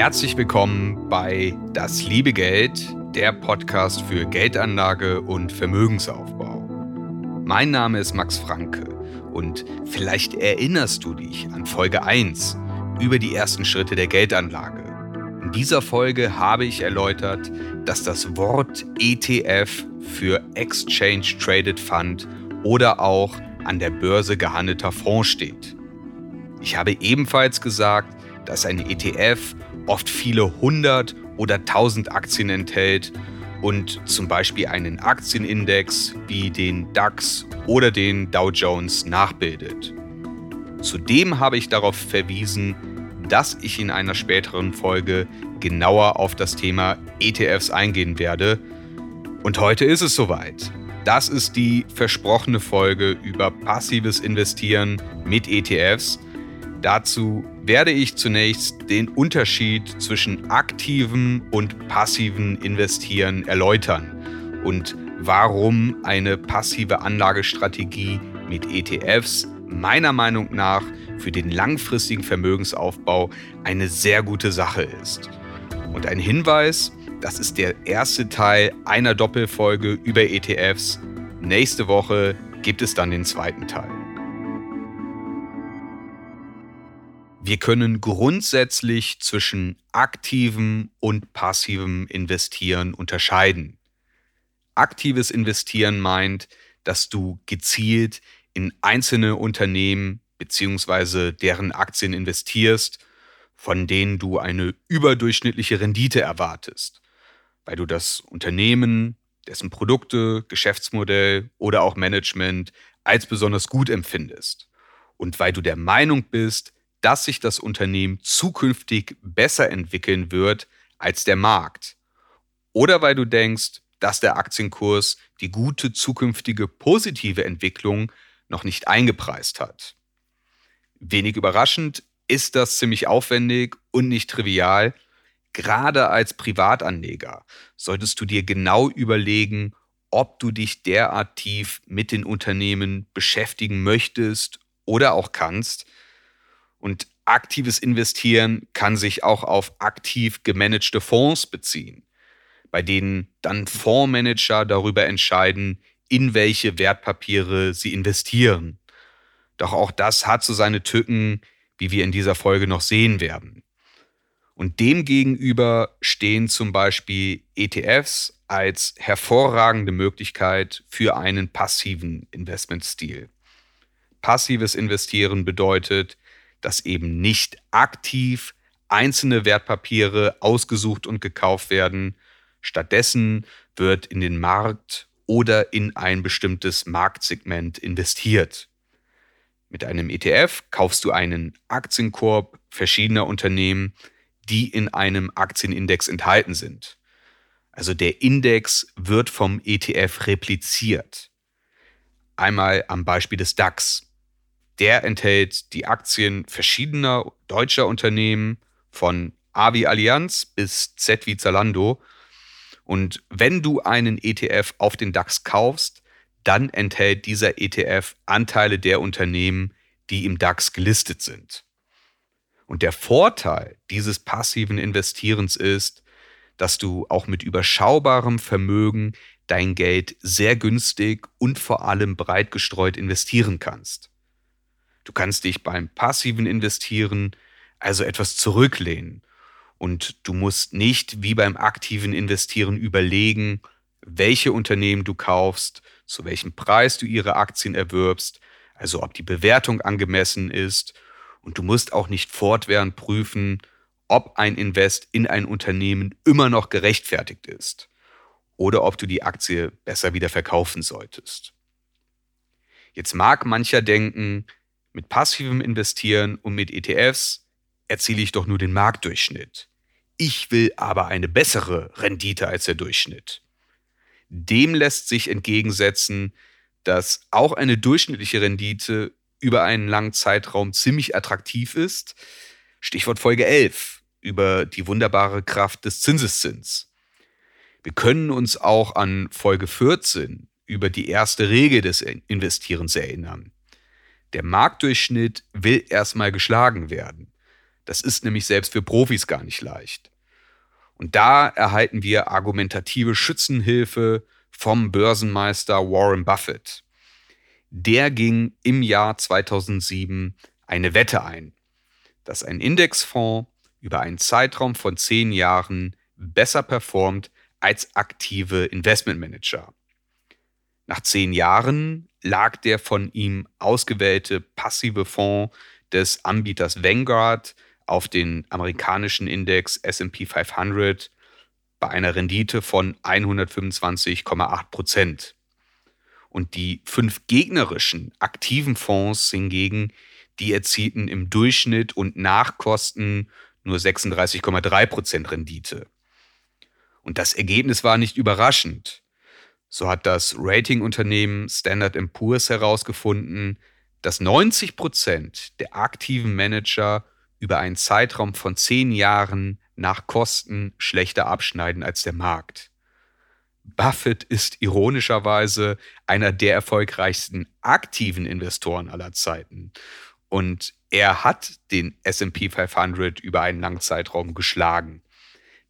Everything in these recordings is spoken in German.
Herzlich willkommen bei Das liebe Geld, der Podcast für Geldanlage und Vermögensaufbau. Mein Name ist Max Franke und vielleicht erinnerst du dich an Folge 1 über die ersten Schritte der Geldanlage. In dieser Folge habe ich erläutert, dass das Wort ETF für Exchange Traded Fund oder auch an der Börse gehandelter Fonds steht. Ich habe ebenfalls gesagt, dass ein ETF oft viele hundert oder tausend Aktien enthält und zum Beispiel einen Aktienindex wie den DAX oder den Dow Jones nachbildet. Zudem habe ich darauf verwiesen, dass ich in einer späteren Folge genauer auf das Thema ETFs eingehen werde. Und heute ist es soweit. Das ist die versprochene Folge über passives Investieren mit ETFs. Dazu werde ich zunächst den Unterschied zwischen aktivem und passivem Investieren erläutern und warum eine passive Anlagestrategie mit ETFs meiner Meinung nach für den langfristigen Vermögensaufbau eine sehr gute Sache ist. Und ein Hinweis, das ist der erste Teil einer Doppelfolge über ETFs. Nächste Woche gibt es dann den zweiten Teil. Wir können grundsätzlich zwischen aktivem und passivem Investieren unterscheiden. Aktives Investieren meint, dass du gezielt in einzelne Unternehmen bzw. deren Aktien investierst, von denen du eine überdurchschnittliche Rendite erwartest, weil du das Unternehmen, dessen Produkte, Geschäftsmodell oder auch Management als besonders gut empfindest und weil du der Meinung bist, dass sich das Unternehmen zukünftig besser entwickeln wird als der Markt. Oder weil du denkst, dass der Aktienkurs die gute zukünftige positive Entwicklung noch nicht eingepreist hat. Wenig überraschend ist das ziemlich aufwendig und nicht trivial. Gerade als Privatanleger solltest du dir genau überlegen, ob du dich derart tief mit den Unternehmen beschäftigen möchtest oder auch kannst, und aktives Investieren kann sich auch auf aktiv gemanagte Fonds beziehen, bei denen dann Fondsmanager darüber entscheiden, in welche Wertpapiere sie investieren. Doch auch das hat so seine Tücken, wie wir in dieser Folge noch sehen werden. Und demgegenüber stehen zum Beispiel ETFs als hervorragende Möglichkeit für einen passiven Investmentstil. Passives Investieren bedeutet, dass eben nicht aktiv einzelne Wertpapiere ausgesucht und gekauft werden. Stattdessen wird in den Markt oder in ein bestimmtes Marktsegment investiert. Mit einem ETF kaufst du einen Aktienkorb verschiedener Unternehmen, die in einem Aktienindex enthalten sind. Also der Index wird vom ETF repliziert. Einmal am Beispiel des DAX. Der enthält die Aktien verschiedener deutscher Unternehmen von A wie Allianz bis Z wie Zalando. Und wenn du einen ETF auf den DAX kaufst, dann enthält dieser ETF Anteile der Unternehmen, die im DAX gelistet sind. Und der Vorteil dieses passiven Investierens ist, dass du auch mit überschaubarem Vermögen dein Geld sehr günstig und vor allem breit gestreut investieren kannst. Du kannst dich beim passiven Investieren also etwas zurücklehnen und du musst nicht wie beim aktiven Investieren überlegen, welche Unternehmen du kaufst, zu welchem Preis du ihre Aktien erwirbst, also ob die Bewertung angemessen ist und du musst auch nicht fortwährend prüfen, ob ein Invest in ein Unternehmen immer noch gerechtfertigt ist oder ob du die Aktie besser wieder verkaufen solltest. Jetzt mag mancher denken, mit passivem Investieren und mit ETFs erziele ich doch nur den Marktdurchschnitt. Ich will aber eine bessere Rendite als der Durchschnitt. Dem lässt sich entgegensetzen, dass auch eine durchschnittliche Rendite über einen langen Zeitraum ziemlich attraktiv ist. Stichwort Folge 11 über die wunderbare Kraft des Zinseszins. Wir können uns auch an Folge 14 über die erste Regel des Investierens erinnern. Der Marktdurchschnitt will erstmal geschlagen werden. Das ist nämlich selbst für Profis gar nicht leicht. Und da erhalten wir argumentative Schützenhilfe vom Börsenmeister Warren Buffett. Der ging im Jahr 2007 eine Wette ein, dass ein Indexfonds über einen Zeitraum von zehn Jahren besser performt als aktive Investmentmanager. Nach zehn Jahren lag der von ihm ausgewählte passive Fonds des Anbieters Vanguard auf den amerikanischen Index SP 500 bei einer Rendite von 125,8 Prozent. Und die fünf gegnerischen aktiven Fonds hingegen, die erzielten im Durchschnitt und nach Kosten nur 36,3 Prozent Rendite. Und das Ergebnis war nicht überraschend. So hat das Ratingunternehmen Standard Poor's herausgefunden, dass 90 Prozent der aktiven Manager über einen Zeitraum von zehn Jahren nach Kosten schlechter abschneiden als der Markt. Buffett ist ironischerweise einer der erfolgreichsten aktiven Investoren aller Zeiten. Und er hat den SP 500 über einen langen Zeitraum geschlagen.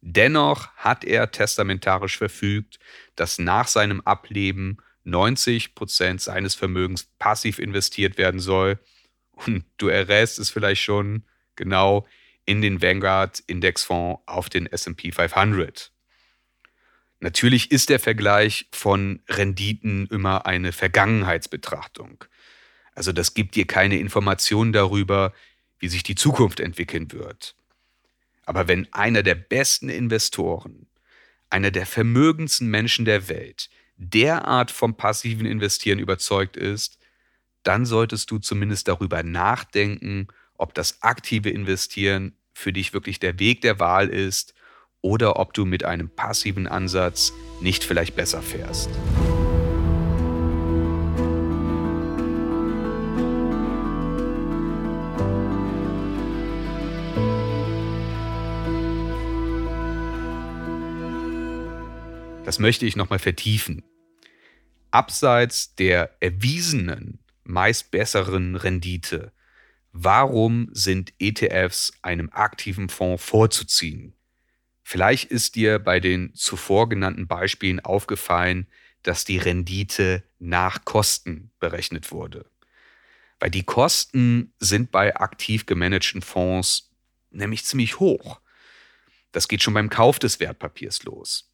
Dennoch hat er testamentarisch verfügt, dass nach seinem Ableben 90 Prozent seines Vermögens passiv investiert werden soll. Und du errätst es vielleicht schon genau in den Vanguard Indexfonds auf den SP 500. Natürlich ist der Vergleich von Renditen immer eine Vergangenheitsbetrachtung. Also das gibt dir keine Informationen darüber, wie sich die Zukunft entwickeln wird. Aber wenn einer der besten Investoren, einer der vermögendsten Menschen der Welt derart vom passiven Investieren überzeugt ist, dann solltest du zumindest darüber nachdenken, ob das aktive Investieren für dich wirklich der Weg der Wahl ist oder ob du mit einem passiven Ansatz nicht vielleicht besser fährst. Das möchte ich nochmal vertiefen. Abseits der erwiesenen, meist besseren Rendite, warum sind ETFs einem aktiven Fonds vorzuziehen? Vielleicht ist dir bei den zuvor genannten Beispielen aufgefallen, dass die Rendite nach Kosten berechnet wurde. Weil die Kosten sind bei aktiv gemanagten Fonds nämlich ziemlich hoch. Das geht schon beim Kauf des Wertpapiers los.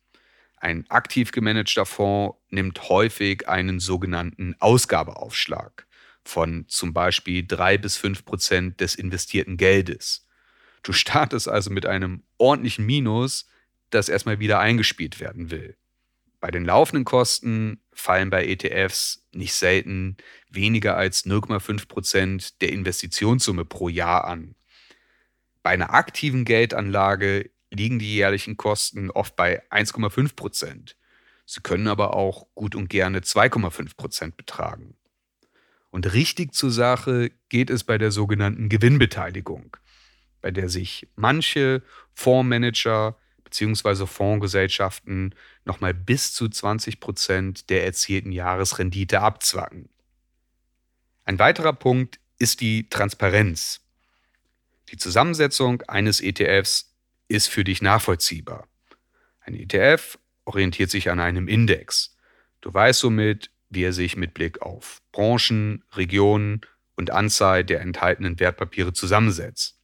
Ein aktiv gemanagter Fonds nimmt häufig einen sogenannten Ausgabeaufschlag von zum Beispiel drei bis fünf Prozent des investierten Geldes. Du startest also mit einem ordentlichen Minus, das erstmal wieder eingespielt werden will. Bei den laufenden Kosten fallen bei ETFs nicht selten weniger als 0,5 Prozent der Investitionssumme pro Jahr an. Bei einer aktiven Geldanlage liegen die jährlichen Kosten oft bei 1,5 Prozent. Sie können aber auch gut und gerne 2,5 Prozent betragen. Und richtig zur Sache geht es bei der sogenannten Gewinnbeteiligung, bei der sich manche Fondsmanager bzw. Fondsgesellschaften nochmal bis zu 20 Prozent der erzielten Jahresrendite abzwacken. Ein weiterer Punkt ist die Transparenz. Die Zusammensetzung eines ETFs ist für dich nachvollziehbar. Ein ETF orientiert sich an einem Index. Du weißt somit, wie er sich mit Blick auf Branchen, Regionen und Anzahl der enthaltenen Wertpapiere zusammensetzt.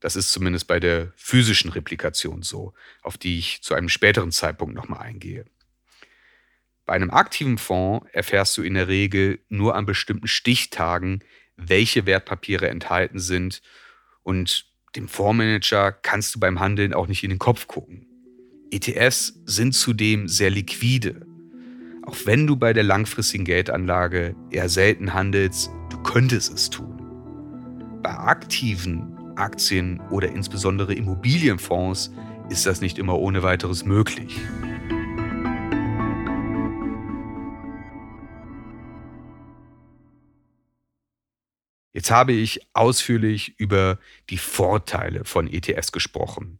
Das ist zumindest bei der physischen Replikation so, auf die ich zu einem späteren Zeitpunkt nochmal eingehe. Bei einem aktiven Fonds erfährst du in der Regel nur an bestimmten Stichtagen, welche Wertpapiere enthalten sind und dem Fondsmanager kannst du beim Handeln auch nicht in den Kopf gucken. ETFs sind zudem sehr liquide. Auch wenn du bei der langfristigen Geldanlage eher selten handelst, du könntest es tun. Bei aktiven Aktien oder insbesondere Immobilienfonds ist das nicht immer ohne weiteres möglich. Jetzt habe ich ausführlich über die Vorteile von ETFs gesprochen.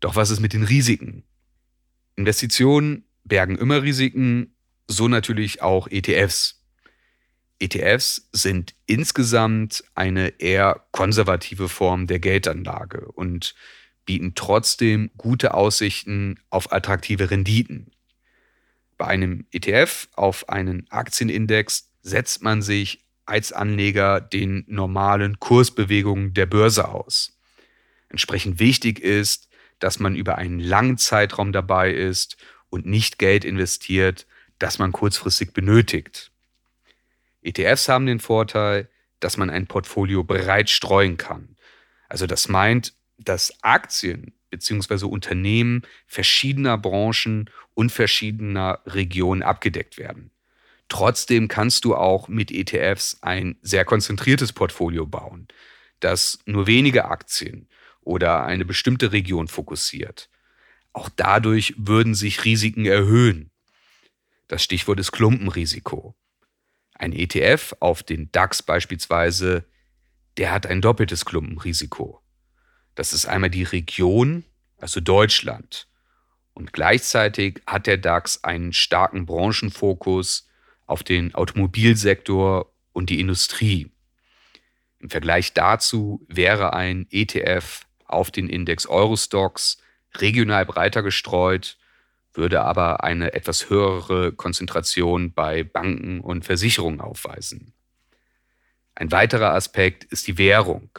Doch was ist mit den Risiken? Investitionen bergen immer Risiken, so natürlich auch ETFs. ETFs sind insgesamt eine eher konservative Form der Geldanlage und bieten trotzdem gute Aussichten auf attraktive Renditen. Bei einem ETF auf einen Aktienindex setzt man sich als Anleger den normalen Kursbewegungen der Börse aus. Entsprechend wichtig ist, dass man über einen langen Zeitraum dabei ist und nicht Geld investiert, das man kurzfristig benötigt. ETFs haben den Vorteil, dass man ein Portfolio breit streuen kann. Also das meint, dass Aktien bzw. Unternehmen verschiedener Branchen und verschiedener Regionen abgedeckt werden. Trotzdem kannst du auch mit ETFs ein sehr konzentriertes Portfolio bauen, das nur wenige Aktien oder eine bestimmte Region fokussiert. Auch dadurch würden sich Risiken erhöhen. Das Stichwort ist Klumpenrisiko. Ein ETF auf den DAX beispielsweise, der hat ein doppeltes Klumpenrisiko. Das ist einmal die Region, also Deutschland. Und gleichzeitig hat der DAX einen starken Branchenfokus auf den Automobilsektor und die Industrie. Im Vergleich dazu wäre ein ETF auf den Index Eurostox regional breiter gestreut, würde aber eine etwas höhere Konzentration bei Banken und Versicherungen aufweisen. Ein weiterer Aspekt ist die Währung.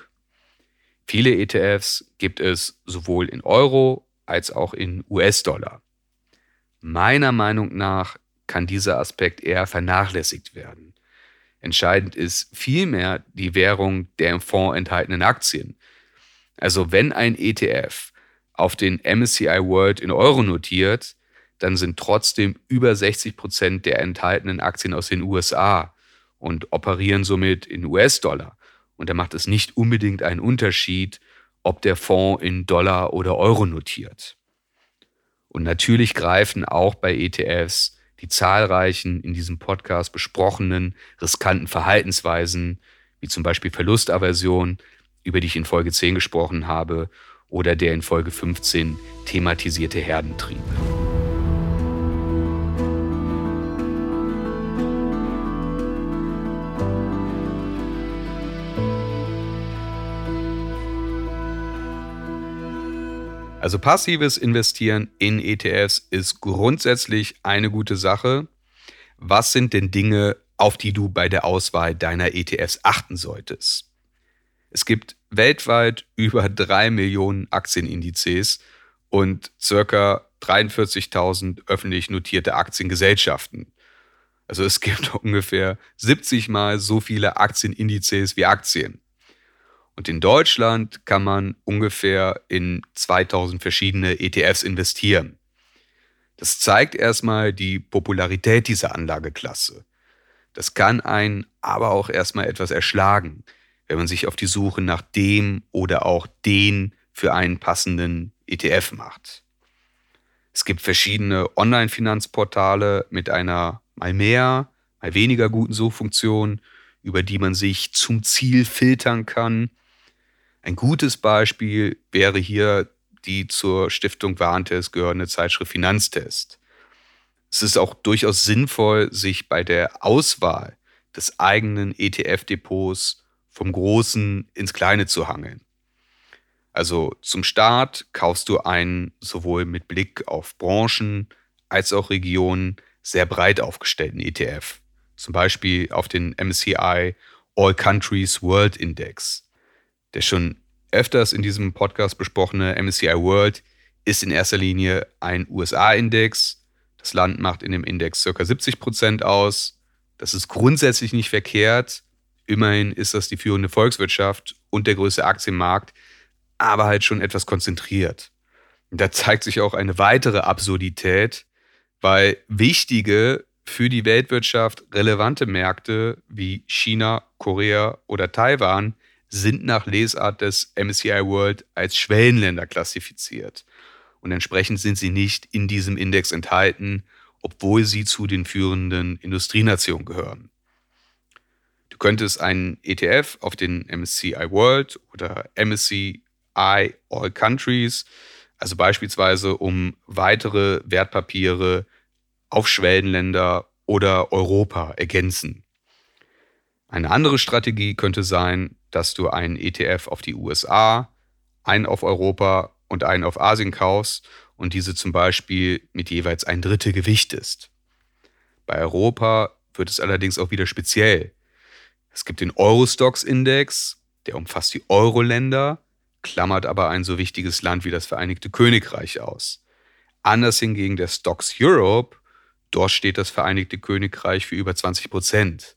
Viele ETFs gibt es sowohl in Euro als auch in US-Dollar. Meiner Meinung nach kann dieser Aspekt eher vernachlässigt werden. Entscheidend ist vielmehr die Währung der im Fonds enthaltenen Aktien. Also wenn ein ETF auf den MSCI World in Euro notiert, dann sind trotzdem über 60 Prozent der enthaltenen Aktien aus den USA und operieren somit in US-Dollar. Und da macht es nicht unbedingt einen Unterschied, ob der Fonds in Dollar oder Euro notiert. Und natürlich greifen auch bei ETFs die zahlreichen in diesem Podcast besprochenen riskanten Verhaltensweisen, wie zum Beispiel Verlustaversion, über die ich in Folge 10 gesprochen habe, oder der in Folge 15 thematisierte Herdentrieb. Also passives Investieren in ETFs ist grundsätzlich eine gute Sache. Was sind denn Dinge, auf die du bei der Auswahl deiner ETFs achten solltest? Es gibt weltweit über drei Millionen Aktienindizes und circa 43.000 öffentlich notierte Aktiengesellschaften. Also es gibt ungefähr 70 mal so viele Aktienindizes wie Aktien. Und in Deutschland kann man ungefähr in 2000 verschiedene ETFs investieren. Das zeigt erstmal die Popularität dieser Anlageklasse. Das kann einen aber auch erstmal etwas erschlagen, wenn man sich auf die Suche nach dem oder auch den für einen passenden ETF macht. Es gibt verschiedene Online-Finanzportale mit einer mal mehr, mal weniger guten Suchfunktion, über die man sich zum Ziel filtern kann ein gutes Beispiel wäre hier die zur Stiftung Warentest gehörende Zeitschrift Finanztest. Es ist auch durchaus sinnvoll, sich bei der Auswahl des eigenen ETF-Depots vom Großen ins Kleine zu hangeln. Also zum Start kaufst du einen sowohl mit Blick auf Branchen als auch Regionen sehr breit aufgestellten ETF. Zum Beispiel auf den MSCI All Countries World Index. Der schon öfters in diesem Podcast besprochene MSCI World ist in erster Linie ein USA-Index. Das Land macht in dem Index ca. 70 Prozent aus. Das ist grundsätzlich nicht verkehrt. Immerhin ist das die führende Volkswirtschaft und der größte Aktienmarkt, aber halt schon etwas konzentriert. Und da zeigt sich auch eine weitere Absurdität, weil wichtige für die Weltwirtschaft relevante Märkte wie China, Korea oder Taiwan sind nach Lesart des MSCI World als Schwellenländer klassifiziert. Und entsprechend sind sie nicht in diesem Index enthalten, obwohl sie zu den führenden Industrienationen gehören. Du könntest einen ETF auf den MSCI World oder MSCI All Countries, also beispielsweise um weitere Wertpapiere auf Schwellenländer oder Europa ergänzen. Eine andere Strategie könnte sein, dass du einen ETF auf die USA, einen auf Europa und einen auf Asien kaufst und diese zum Beispiel mit jeweils ein Drittel gewichtest. Bei Europa wird es allerdings auch wieder speziell. Es gibt den Eurostox-Index, der umfasst die Euro-Länder, klammert aber ein so wichtiges Land wie das Vereinigte Königreich aus. Anders hingegen der Stocks Europe, dort steht das Vereinigte Königreich für über 20 Prozent.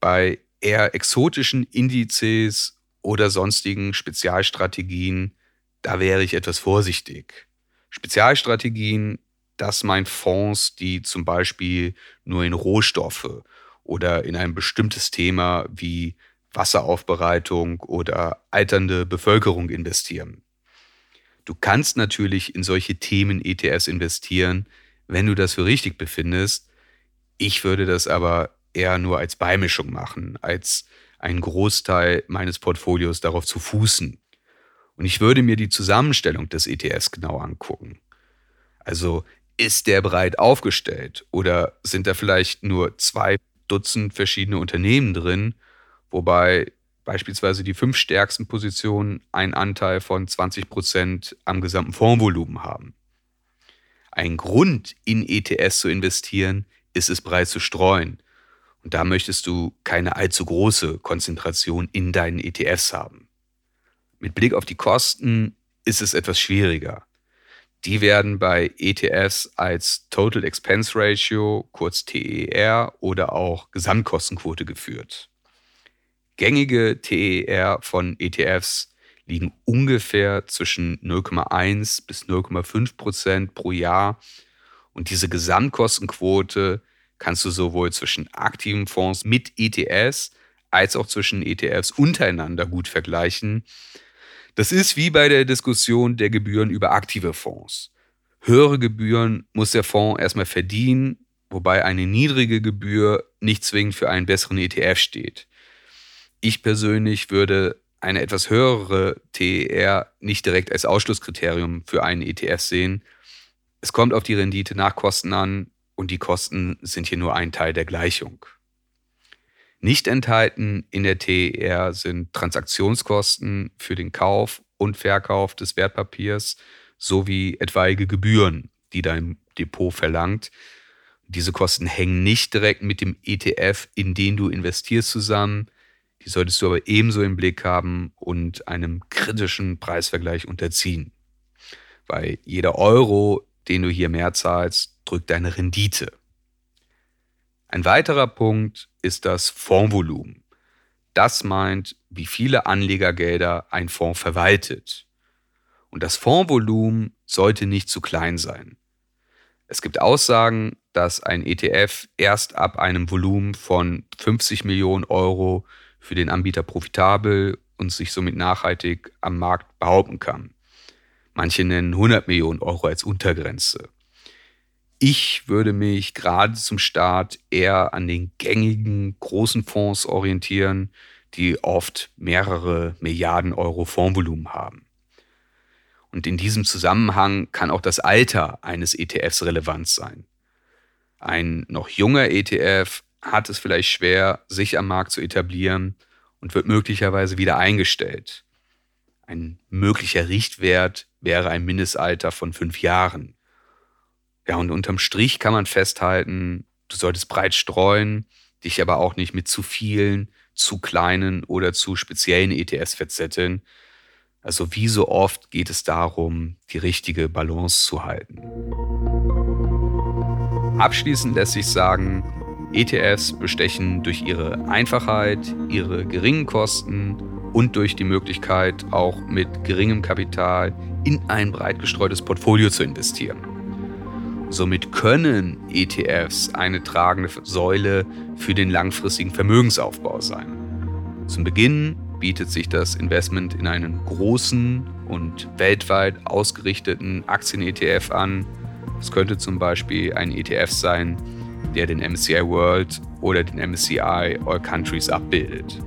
Bei eher exotischen Indizes oder sonstigen Spezialstrategien, da wäre ich etwas vorsichtig. Spezialstrategien, das meint Fonds, die zum Beispiel nur in Rohstoffe oder in ein bestimmtes Thema wie Wasseraufbereitung oder alternde Bevölkerung investieren. Du kannst natürlich in solche Themen ETFs investieren, wenn du das für richtig befindest. Ich würde das aber eher nur als Beimischung machen, als einen Großteil meines Portfolios darauf zu fußen. Und ich würde mir die Zusammenstellung des ETFs genau angucken. Also ist der breit aufgestellt oder sind da vielleicht nur zwei Dutzend verschiedene Unternehmen drin, wobei beispielsweise die fünf stärksten Positionen einen Anteil von 20 Prozent am gesamten Fondsvolumen haben. Ein Grund, in ETS zu investieren, ist es breit zu streuen. Und da möchtest du keine allzu große Konzentration in deinen ETFs haben. Mit Blick auf die Kosten ist es etwas schwieriger. Die werden bei ETFs als Total Expense Ratio, kurz TER, oder auch Gesamtkostenquote geführt. Gängige TER von ETFs liegen ungefähr zwischen 0,1 bis 0,5 Prozent pro Jahr. Und diese Gesamtkostenquote kannst du sowohl zwischen aktiven Fonds mit ETFs als auch zwischen ETFs untereinander gut vergleichen. Das ist wie bei der Diskussion der Gebühren über aktive Fonds. Höhere Gebühren muss der Fonds erstmal verdienen, wobei eine niedrige Gebühr nicht zwingend für einen besseren ETF steht. Ich persönlich würde eine etwas höhere TER nicht direkt als Ausschlusskriterium für einen ETF sehen. Es kommt auf die Rendite nach Kosten an und die Kosten sind hier nur ein Teil der Gleichung. Nicht enthalten in der TER sind Transaktionskosten für den Kauf und Verkauf des Wertpapiers sowie etwaige Gebühren, die dein Depot verlangt. Diese Kosten hängen nicht direkt mit dem ETF, in den du investierst, zusammen. Die solltest du aber ebenso im Blick haben und einem kritischen Preisvergleich unterziehen. Weil jeder Euro, den du hier mehr zahlst, drückt deine Rendite. Ein weiterer Punkt ist das Fondsvolumen. Das meint, wie viele Anlegergelder ein Fonds verwaltet. Und das Fondsvolumen sollte nicht zu klein sein. Es gibt Aussagen, dass ein ETF erst ab einem Volumen von 50 Millionen Euro für den Anbieter profitabel und sich somit nachhaltig am Markt behaupten kann. Manche nennen 100 Millionen Euro als Untergrenze. Ich würde mich gerade zum Start eher an den gängigen großen Fonds orientieren, die oft mehrere Milliarden Euro Fondsvolumen haben. Und in diesem Zusammenhang kann auch das Alter eines ETFs relevant sein. Ein noch junger ETF hat es vielleicht schwer, sich am Markt zu etablieren und wird möglicherweise wieder eingestellt. Ein möglicher Richtwert wäre ein Mindestalter von fünf Jahren. Ja, und unterm Strich kann man festhalten, du solltest breit streuen, dich aber auch nicht mit zu vielen, zu kleinen oder zu speziellen ETFs verzetteln. Also wie so oft geht es darum, die richtige Balance zu halten. Abschließend lässt sich sagen, ETFs bestechen durch ihre Einfachheit, ihre geringen Kosten und durch die Möglichkeit, auch mit geringem Kapital in ein breit gestreutes Portfolio zu investieren. Somit können ETFs eine tragende Säule für den langfristigen Vermögensaufbau sein. Zum Beginn bietet sich das Investment in einen großen und weltweit ausgerichteten Aktien-ETF an. Es könnte zum Beispiel ein ETF sein, der den MSCI World oder den MSCI All Countries abbildet.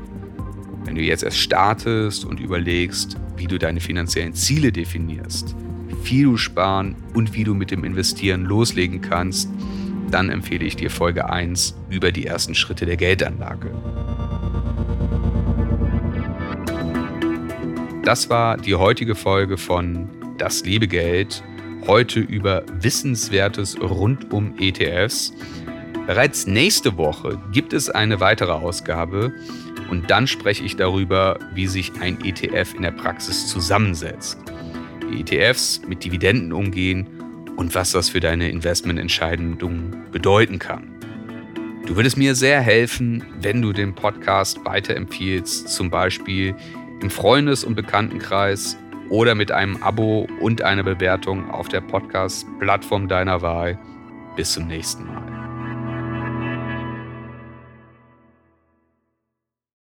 Wenn du jetzt erst startest und überlegst, wie du deine finanziellen Ziele definierst, wie du sparen und wie du mit dem Investieren loslegen kannst, dann empfehle ich dir Folge 1 über die ersten Schritte der Geldanlage. Das war die heutige Folge von Das liebe Geld. Heute über Wissenswertes rund um ETFs. Bereits nächste Woche gibt es eine weitere Ausgabe und dann spreche ich darüber, wie sich ein ETF in der Praxis zusammensetzt. ETFs mit Dividenden umgehen und was das für deine Investmententscheidungen bedeuten kann. Du würdest mir sehr helfen, wenn du den Podcast weiterempfiehlst, zum Beispiel im Freundes- und Bekanntenkreis oder mit einem Abo und einer Bewertung auf der Podcast-Plattform deiner Wahl. Bis zum nächsten Mal.